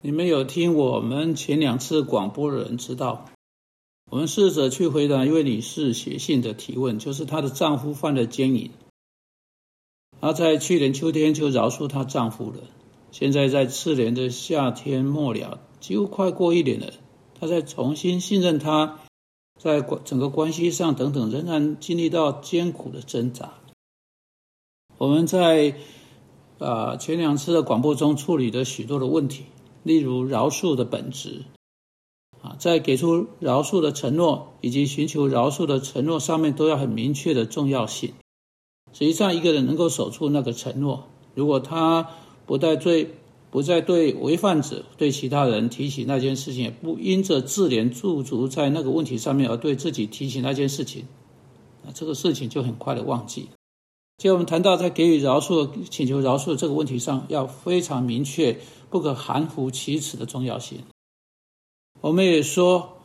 你们有听我们前两次广播的人知道，我们试着去回答一位女士写信的提问，就是她的丈夫犯了奸淫，她在去年秋天就饶恕她丈夫了。现在在次年的夏天末了，几乎快过一年了，她在重新信任他，在整个关系上等等，仍然经历到艰苦的挣扎。我们在啊前两次的广播中处理了许多的问题。例如饶恕的本质，啊，在给出饶恕的承诺以及寻求饶恕的承诺上面，都要很明确的重要性。实际上，一个人能够守住那个承诺，如果他不再对不再对违犯者、对其他人提起那件事情，也不因着自怜驻足在那个问题上面而对自己提起那件事情，那这个事情就很快的忘记。接我们谈到在给予饶恕、请求饶恕这个问题上，要非常明确、不可含糊其辞的重要性。我们也说，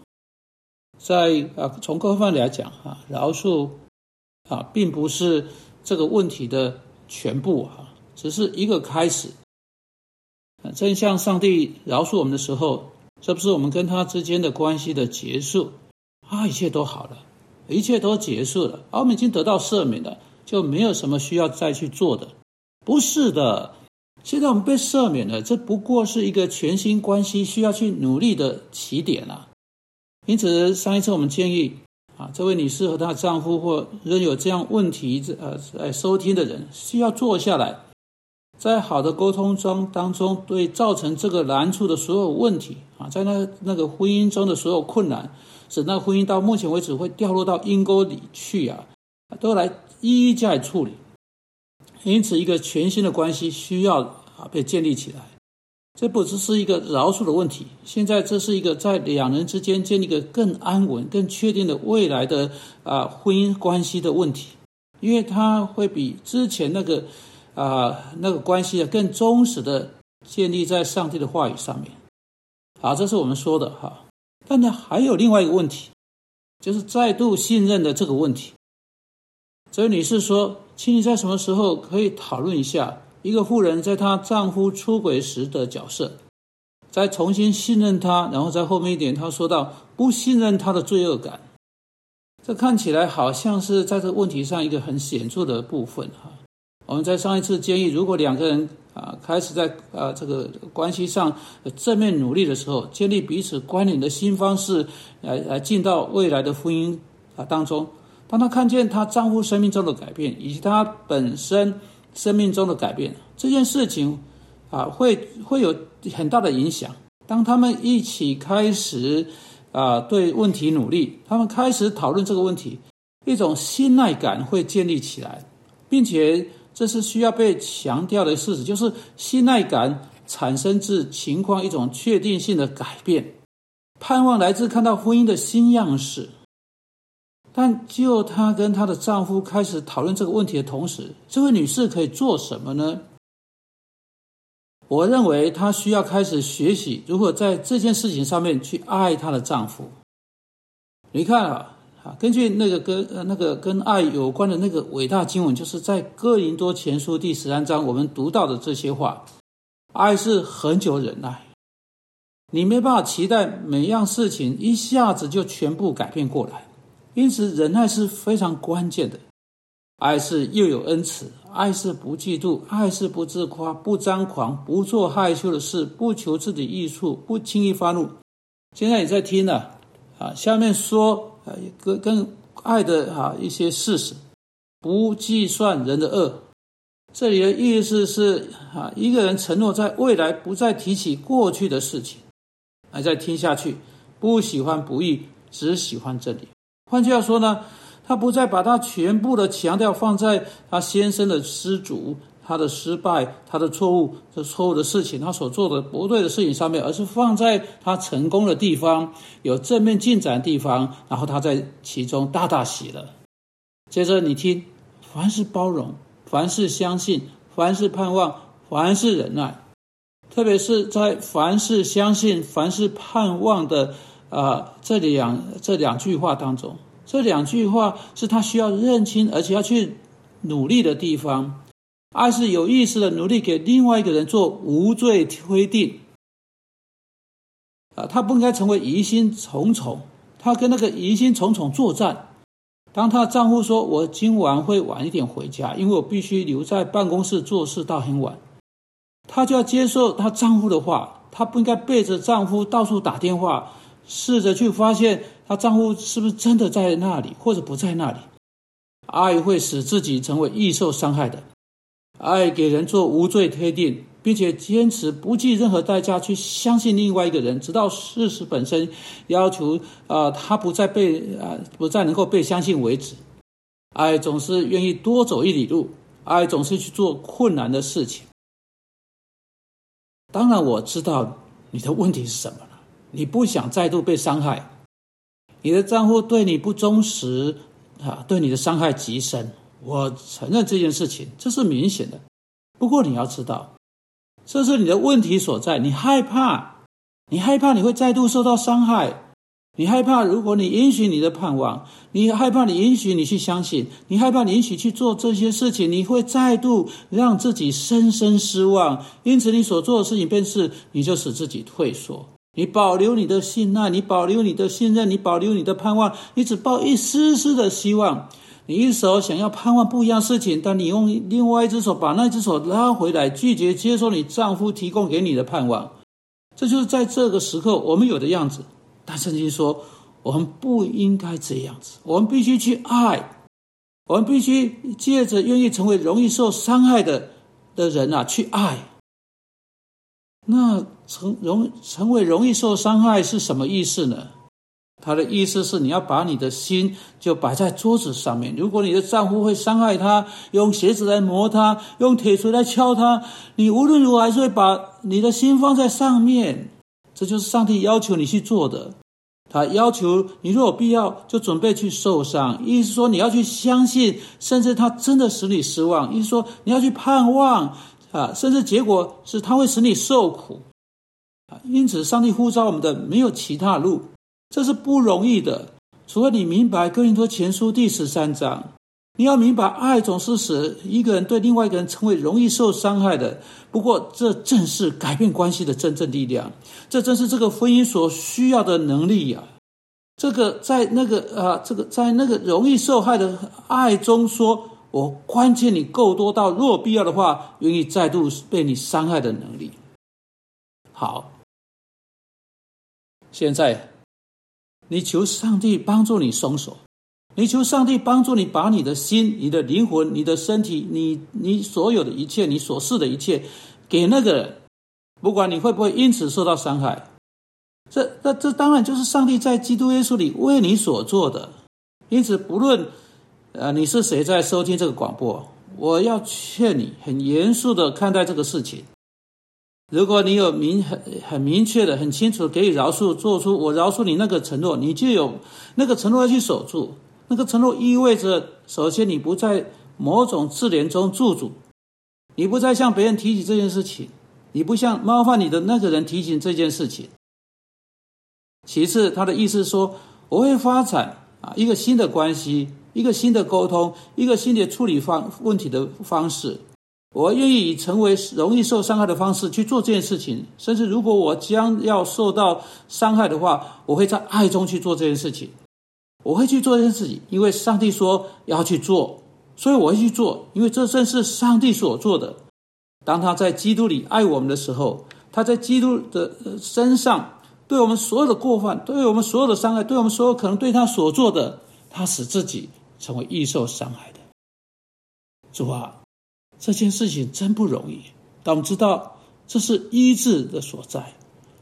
在啊，从各方面来讲啊，饶恕啊，并不是这个问题的全部啊，只是一个开始。真像上帝饶恕我们的时候，这不是我们跟他之间的关系的结束啊，一切都好了，一切都结束了，而我们已经得到赦免了。就没有什么需要再去做的，不是的。现在我们被赦免了，这不过是一个全新关系需要去努力的起点啊。因此，上一次我们建议啊，这位女士和她丈夫或仍有这样问题呃在收听的人，需要坐下来，在好的沟通中当中，对造成这个难处的所有问题啊，在那那个婚姻中的所有困难，使那婚姻到目前为止会掉落到阴沟里去啊，都来。一一加以处理，因此一个全新的关系需要啊被建立起来。这不只是一个饶恕的问题，现在这是一个在两人之间建立一个更安稳、更确定的未来的啊婚姻关系的问题，因为它会比之前那个啊那个关系啊更忠实的建立在上帝的话语上面。好，这是我们说的哈。但呢，还有另外一个问题，就是再度信任的这个问题。这位女士说：“请你在什么时候可以讨论一下一个妇人在她丈夫出轨时的角色，再重新信任他，然后在后面一点，她说到不信任他的罪恶感。这看起来好像是在这个问题上一个很显著的部分哈。我们在上一次建议，如果两个人啊开始在啊这个关系上正面努力的时候，建立彼此关联的新方式，来来进到未来的婚姻啊当中。”当她看见她丈夫生命中的改变，以及她本身生命中的改变，这件事情啊，会会有很大的影响。当他们一起开始啊对问题努力，他们开始讨论这个问题，一种信赖感会建立起来，并且这是需要被强调的事实，就是信赖感产生自情况一种确定性的改变，盼望来自看到婚姻的新样式。但就她跟她的丈夫开始讨论这个问题的同时，这位女士可以做什么呢？我认为她需要开始学习如何在这件事情上面去爱她的丈夫。你看啊，啊，根据那个跟呃那个跟爱有关的那个伟大经文，就是在哥林多前书第十三章我们读到的这些话：爱是恒久忍耐，你没办法期待每样事情一下子就全部改变过来。因此，忍耐是非常关键的。爱是又有恩慈，爱是不嫉妒，爱是不自夸，不张狂，不做害羞的事，不求自己益处，不轻易发怒。现在你在听呢，啊，下面说啊，跟跟爱的啊一些事实，不计算人的恶。这里的意思是啊，一个人承诺在未来不再提起过去的事情。还在听下去，不喜欢不义，只喜欢真理。换句话说呢，他不再把他全部的强调放在他先生的失足、他的失败、他的错误、这错误的事情、他所做的不对的事情上面，而是放在他成功的地方、有正面进展的地方，然后他在其中大大喜了。接着你听，凡是包容，凡是相信，凡是盼望，凡是忍耐，特别是在凡是相信、凡是盼望的。啊，这两这两句话当中，这两句话是他需要认清，而且要去努力的地方。爱是有意识的努力给另外一个人做无罪推定，啊，她不应该成为疑心重重，她跟那个疑心重重作战。当她丈夫说：“我今晚会晚一点回家，因为我必须留在办公室做事到很晚。”她就要接受她丈夫的话，她不应该背着丈夫到处打电话，试着去发现她丈夫是不是真的在那里，或者不在那里。爱会使自己成为易受伤害的，爱给人做无罪推定，并且坚持不计任何代价去相信另外一个人，直到事实本身要求啊他不再被啊不再能够被相信为止。爱总是愿意多走一里路，爱总是去做困难的事情。当然，我知道你的问题是什么，你不想再度被伤害，你的丈夫对你不忠实。啊，对你的伤害极深，我承认这件事情，这是明显的。不过你要知道，这是你的问题所在。你害怕，你害怕你会再度受到伤害，你害怕如果你允许你的盼望，你害怕你允许你去相信，你害怕你允许去做这些事情，你会再度让自己深深失望。因此，你所做的事情便是，你就使自己退缩。你保留你的信赖，你保留你的信任，你保留你的盼望，你只抱一丝丝的希望。你一手想要盼望不一样事情，但你用另外一只手把那只手拉回来，拒绝接受你丈夫提供给你的盼望。这就是在这个时刻我们有的样子。但圣经说，我们不应该这样子，我们必须去爱，我们必须借着愿意成为容易受伤害的的人啊，去爱。那成容成为容易受伤害是什么意思呢？他的意思是你要把你的心就摆在桌子上面。如果你的丈夫会伤害他，用鞋子来磨他，用铁锤来敲他，你无论如何还是会把你的心放在上面。这就是上帝要求你去做的。他要求你若有必要就准备去受伤，意思说你要去相信，甚至他真的使你失望。意思说你要去盼望。啊，甚至结果是它会使你受苦，啊，因此上帝呼召我们的没有其他路，这是不容易的。除了你明白哥林多前书第十三章，你要明白爱总是使一个人对另外一个人成为容易受伤害的。不过，这正是改变关系的真正力量，这正是这个婚姻所需要的能力呀。这个在那个啊，这个在那个容易受害的爱中说。我关切你够多到，若必要的话，愿意再度被你伤害的能力。好，现在你求上帝帮助你松手，你求上帝帮助你把你的心、你的灵魂、你的身体、你你所有的一切、你所示的一切，给那个人，不管你会不会因此受到伤害。这、这、这当然就是上帝在基督耶稣里为你所做的。因此，不论。呃，你是谁在收听这个广播？我要劝你很严肃的看待这个事情。如果你有明很很明确的、很清楚给予饶恕，做出我饶恕你那个承诺，你就有那个承诺要去守住。那个承诺意味着，首先你不在某种自怜中驻足，你不再向别人提起这件事情，你不向冒犯你的那个人提醒这件事情。其次，他的意思说，我会发展啊一个新的关系。一个新的沟通，一个新的处理方问题的方式，我愿意以成为容易受伤害的方式去做这件事情。甚至如果我将要受到伤害的话，我会在爱中去做这件事情。我会去做这件事情，因为上帝说要去做，所以我会去做，因为这正是上帝所做的。当他在基督里爱我们的时候，他在基督的身上对我们所有的过犯，对我们所有的伤害，对我们所有可能对他所做的，他使自己。成为易受伤害的主啊，这件事情真不容易。但我们知道这是医治的所在。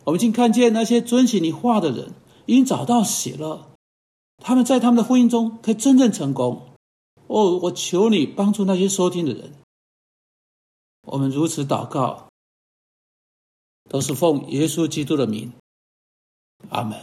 我们已经看见那些遵循你话的人，已经找到喜乐，他们在他们的婚姻中可以真正成功。哦，我求你帮助那些收听的人。我们如此祷告，都是奉耶稣基督的名。阿门。